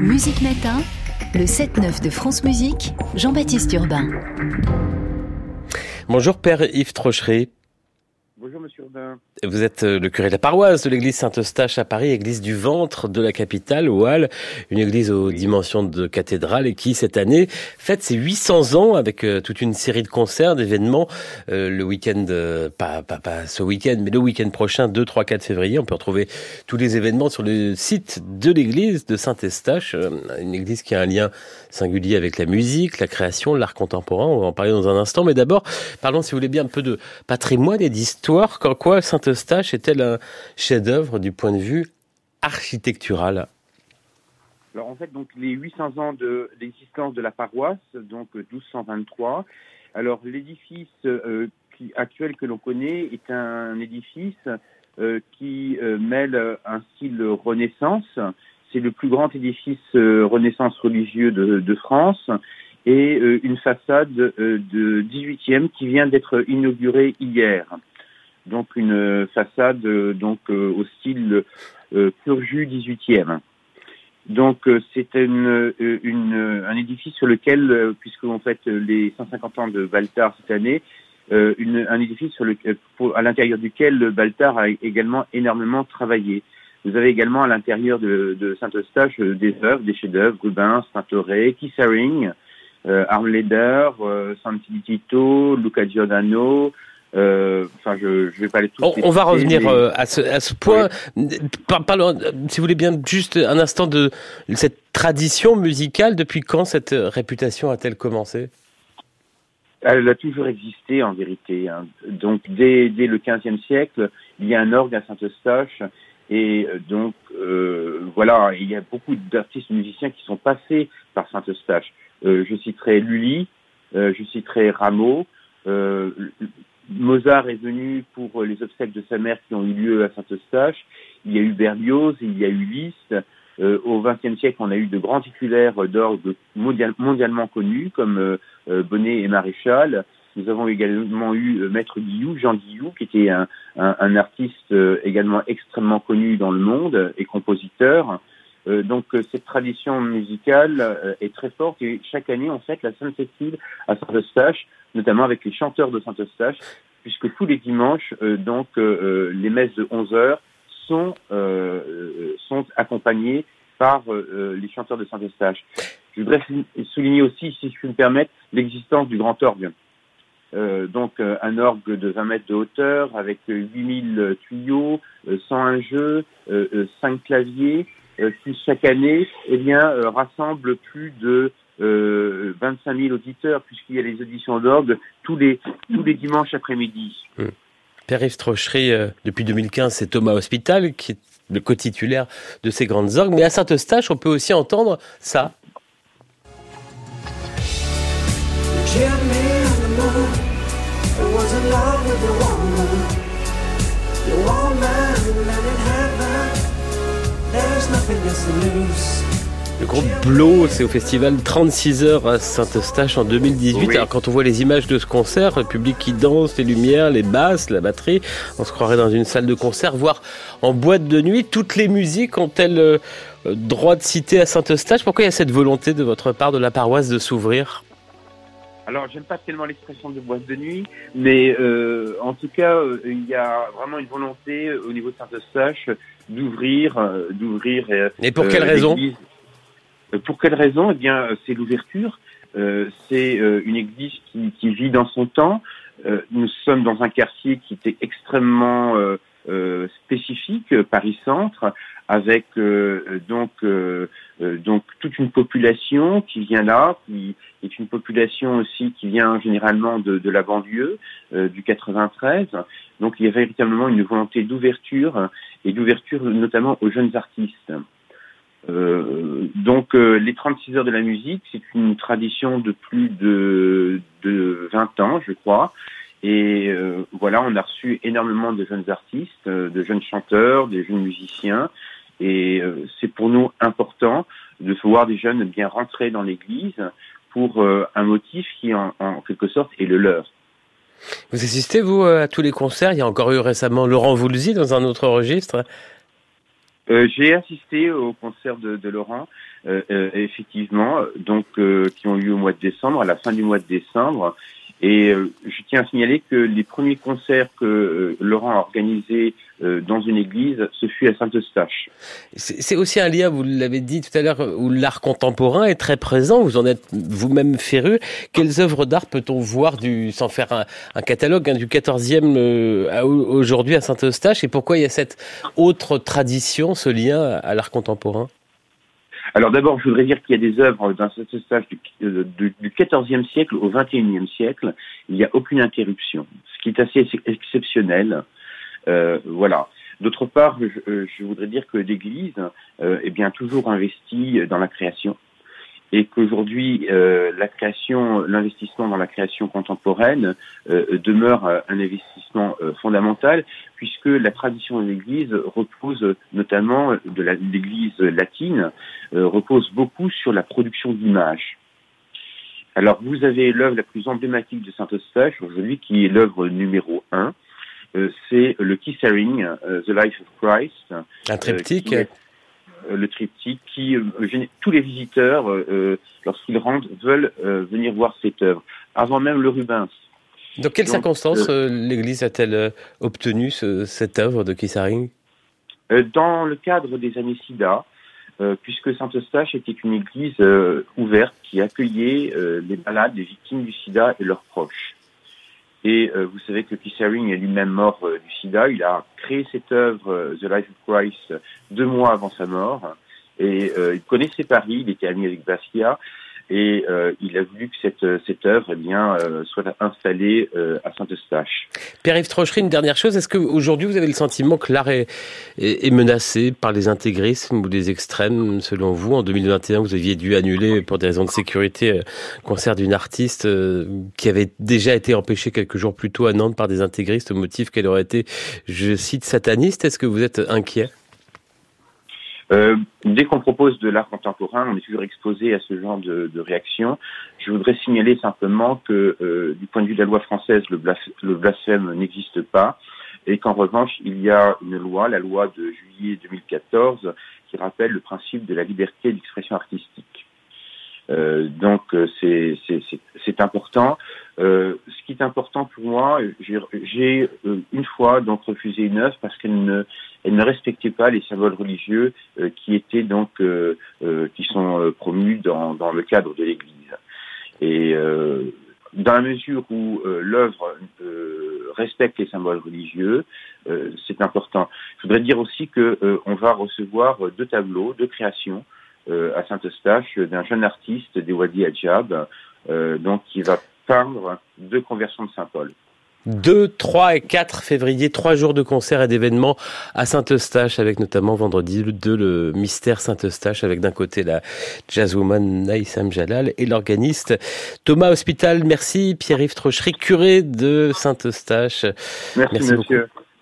Musique Matin, le 7-9 de France Musique, Jean-Baptiste Urbain. Bonjour Père Yves Trochery. Bonjour Monsieur Urbain. Vous êtes euh, le curé de la paroisse de l'église Saint-Eustache à Paris, église du ventre de la capitale, au Halles, une église aux dimensions de cathédrale et qui, cette année, fête ses 800 ans avec euh, toute une série de concerts, d'événements. Euh, le week-end, pas, pas, pas ce week-end, mais le week-end prochain, 2, 3, 4 février, on peut retrouver tous les événements sur le site de l'église de Saint-Eustache, une église qui a un lien singulier avec la musique, la création, l'art contemporain. On va en parler dans un instant, mais d'abord, parlons, si vous voulez bien, un peu de patrimoine et d'histoire. Quand quoi Saint-Eustache est-elle un chef-d'œuvre du point de vue architectural alors en fait, donc les 800 ans de l'existence de la paroisse, donc 1223. Alors l'édifice euh, actuel que l'on connaît est un édifice euh, qui euh, mêle un style Renaissance. C'est le plus grand édifice Renaissance religieux de, de France et une façade de 18e qui vient d'être inaugurée hier donc une façade donc euh, au style euh, pur jus 18e. Donc euh, c'est une, une, un édifice sur lequel, puisque l'on fête les 150 ans de Baltar cette année, une, un édifice sur le, à l'intérieur duquel Baltar a également énormément travaillé. Vous avez également à l'intérieur de, de Saint-Eustache des œuvres, des chefs-d'œuvre, Rubens, Tintoret, Kissaring, euh, Armleder, euh, Tito, Luca Giordano, euh, enfin, je, je vais pas aller tout. On, on va revenir euh, à, ce, à ce point. Parlons, si vous voulez bien, juste un instant de cette tradition musicale. Depuis quand cette réputation a-t-elle commencé? Elle a toujours existé, en vérité. Hein. Donc, dès, dès le XVe siècle, il y a un orgue à Saint-Eustache. Et euh, donc, euh, voilà, il y a beaucoup d'artistes musiciens qui sont passés par Saint-Eustache. Euh, je citerai Lully, je citerai Rameau, Mozart est venu pour les obsèques de sa mère qui ont eu lieu à Saint-Eustache. Il y a eu Berlioz, il y a eu Liszt. Euh, au XXe siècle, on a eu de grands titulaires d'orgue mondialement connus comme euh, euh, Bonnet et Maréchal. Nous avons également eu Maître Guillou, Jean Guillou, qui était un, un artiste également extrêmement connu dans le monde et compositeur. donc cette tradition musicale est très forte et chaque année on fête la Sainte-Cécile à Saint-Eustache notamment avec les chanteurs de Saint-Eustache, puisque tous les dimanches, euh, donc, euh, euh, les messes de 11 heures sont, sont accompagnées par les chanteurs de Saint-Eustache. Je voudrais souligner aussi, si je puis me permettre, l'existence du grand orgue. donc un orgue de 20 mètres de hauteur avec 8000 tuyaux, 101 jeux, 5 claviers, qui chaque année eh bien, rassemble plus de euh, 25 000 auditeurs, puisqu'il y a les auditions d'orgue tous les, tous les dimanches après-midi. Hum. Père-Yves Trochery, euh, depuis 2015, c'est Thomas Hospital qui est le co-titulaire de ces grandes orgues. Mais à Saint-Eustache, on peut aussi entendre ça. Le groupe Blow, c'est au festival 36 heures à Saint-Eustache en 2018. Alors quand on voit les images de ce concert, le public qui danse, les lumières, les basses, la batterie, on se croirait dans une salle de concert, voire en boîte de nuit. Toutes les musiques ont-elles euh, droit de citer à Saint-Eustache? Pourquoi il y a cette volonté de votre part de la paroisse de s'ouvrir? Alors, j'aime pas tellement l'expression de boîte de nuit, mais euh, en tout cas, euh, il y a vraiment une volonté au niveau de Saint-Eustache d'ouvrir, d'ouvrir. Et pour quelle raison? Pour quelle raison? Eh bien, euh, c'est l'ouverture. Euh, c'est une église qui, qui, vit dans son temps. nous sommes dans un quartier qui était extrêmement spécifique, Paris Centre, avec donc donc toute une population qui vient là, qui est une population aussi qui vient généralement de, de la banlieue du 93. Donc il y a véritablement une volonté d'ouverture et d'ouverture notamment aux jeunes artistes. Euh, donc euh, les 36 heures de la musique, c'est une tradition de plus de, de 20 ans, je crois. Et euh, voilà, on a reçu énormément de jeunes artistes, de jeunes chanteurs, des jeunes musiciens. Et c'est pour nous important de voir des jeunes bien rentrer dans l'Église pour un motif qui, en, en, quelque sorte, est le leur. Vous assistez, vous, à tous les concerts? Il y a encore eu récemment Laurent Voulzy dans un autre registre J'ai assisté au concert de, de Laurent, effectivement, donc qui ont lieu au mois de décembre, à la fin du mois de décembre. Et euh, je tiens à signaler que les premiers concerts que euh, Laurent a organisés euh, dans une église, ce fut à Saint-Eustache. C'est aussi un lien, vous l'avez dit tout à l'heure, où l'art contemporain est très présent. Vous en êtes vous-même féru. Quelles œuvres d'art peut-on voir, du, sans faire un, catalogue, hein, du 14e aujourd'hui à Saint-Eustache? Et pourquoi il y a cette autre tradition, ce lien à l'art contemporain? Alors d'abord, je voudrais dire qu'il y a des œuvres ce stage du, euh, siècle au XXIe siècle. Il n'y a aucune interruption, ce qui est assez exceptionnel. Euh, voilà. D'autre part, je, euh, je, voudrais dire que l'Église euh, est bien toujours investie dans la création et qu'aujourd'hui euh, la création, l'investissement dans la création contemporaine euh, demeure euh, un investissement fondamental puisque la tradition de l'Église repose notamment de l'Église latine repose beaucoup sur la production d'images. Alors vous avez l'œuvre la plus emblématique de Saint Eustache aujourd'hui qui est l'œuvre numéro un, c'est le Kissering, The Life of Christ. Un triptyque. Le triptyque qui euh, tous les visiteurs euh, lorsqu'ils rentrent veulent venir voir cette œuvre avant même le Rubens. Dans quelles circonstances l'Église a-t-elle obtenu cette œuvre de Kissaring? Dans le cadre des années SIDA, puisque Saint-Eustache était une église ouverte qui accueillait les malades, les victimes du sida et leurs proches. Et euh, vous savez que Keith Haring est lui-même mort euh, du sida. Il a créé cette œuvre, euh, The Life of Christ, deux mois avant sa mort. Et il connaissait Paris, il était ami avec Basquiat et euh, il a voulu que cette, cette œuvre eh bien, euh, soit installée euh, à Saint-Eustache. Pierre-Yves Trochery, une dernière chose, est-ce qu'aujourd'hui vous avez le sentiment que l'art est, est, menacé par les intégrismes ou les extrêmes? Selon vous En 2021, vous aviez dû annuler pour des raisons de sécurité le concert d'une artiste qui avait déjà été empêchée quelques jours plus tôt à Nantes par des intégristes au motif qu'elle aurait été, je cite, sataniste. Est-ce que vous êtes inquiet? Euh, dès qu'on propose de l'art contemporain, on est toujours exposé à ce genre de, de réaction. Je voudrais signaler simplement que euh, du point de vue de la loi française, le, blasphème n'existe pas et qu'en revanche, il y a une loi, la loi de juillet 2014, qui rappelle le principe de la liberté d'expression artistique. Euh, donc c'est important. Ce qui est important pour moi, j'ai euh, une fois donc refusé une œuvre parce qu'elle ne, respectait pas les symboles religieux qui étaient donc qui sont promus dans, le cadre de l'Église. Et dans la mesure où l'œuvre respecte les symboles religieux, c'est important. Je voudrais dire aussi que on va recevoir deux tableaux, deux créations euh, à Saint-Eustache d'un jeune artiste des Wadi Adjab, euh, donc qui va peindre deux conversions de Saint-Paul. 2, 3 et 4 février, trois jours de concerts et d'événements à Saint-Eustache, avec notamment vendredi 2 le mystère Saint-Eustache, avec d'un côté la jazzwoman Naïsam Jalal et l'organiste Thomas Hospital. Merci Pierre-Yves Trochery, curé de Saint-Eustache. Merci, Merci monsieur.